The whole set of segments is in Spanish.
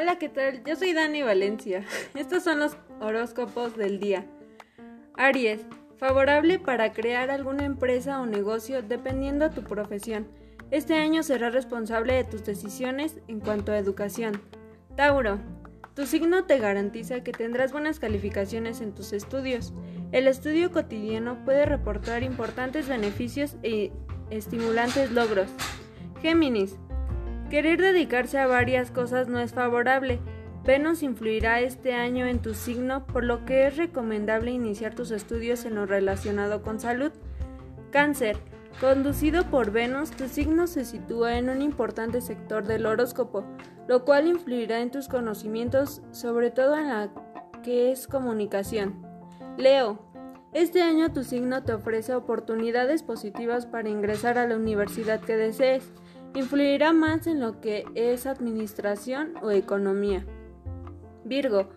Hola, ¿qué tal? Yo soy Dani Valencia. Estos son los horóscopos del día. Aries, favorable para crear alguna empresa o negocio dependiendo de tu profesión. Este año serás responsable de tus decisiones en cuanto a educación. Tauro, tu signo te garantiza que tendrás buenas calificaciones en tus estudios. El estudio cotidiano puede reportar importantes beneficios e estimulantes logros. Géminis, querer dedicarse a varias cosas no es favorable. Venus influirá este año en tu signo, por lo que es recomendable iniciar tus estudios en lo relacionado con salud. Cáncer, Conducido por Venus, tu signo se sitúa en un importante sector del horóscopo, lo cual influirá en tus conocimientos, sobre todo en la que es comunicación. Leo, este año tu signo te ofrece oportunidades positivas para ingresar a la universidad que desees. Influirá más en lo que es administración o economía. Virgo,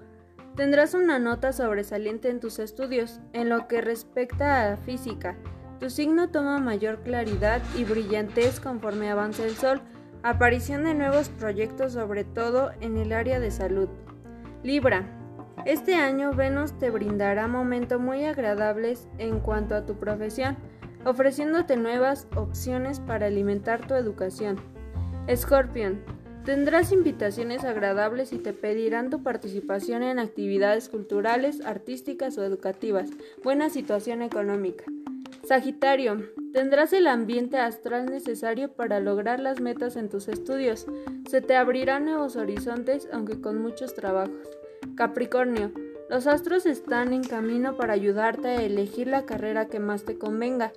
tendrás una nota sobresaliente en tus estudios, en lo que respecta a física. Tu signo toma mayor claridad y brillantez conforme avanza el sol, aparición de nuevos proyectos sobre todo en el área de salud. Libra. Este año Venus te brindará momentos muy agradables en cuanto a tu profesión, ofreciéndote nuevas opciones para alimentar tu educación. Escorpión. Tendrás invitaciones agradables y te pedirán tu participación en actividades culturales, artísticas o educativas. Buena situación económica. Sagitario, tendrás el ambiente astral necesario para lograr las metas en tus estudios. Se te abrirán nuevos horizontes, aunque con muchos trabajos. Capricornio, los astros están en camino para ayudarte a elegir la carrera que más te convenga.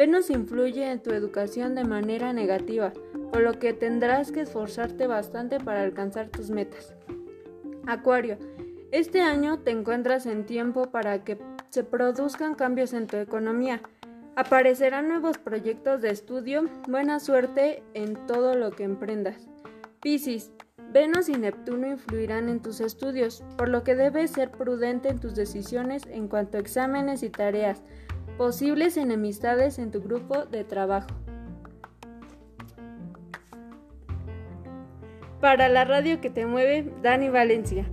Venus influye en tu educación de manera negativa, por lo que tendrás que esforzarte bastante para alcanzar tus metas. Acuario, este año te encuentras en tiempo para que se produzcan cambios en tu economía. Aparecerán nuevos proyectos de estudio. Buena suerte en todo lo que emprendas. Piscis, Venus y Neptuno influirán en tus estudios, por lo que debes ser prudente en tus decisiones en cuanto a exámenes y tareas, posibles enemistades en tu grupo de trabajo. Para la radio que te mueve, Dani Valencia.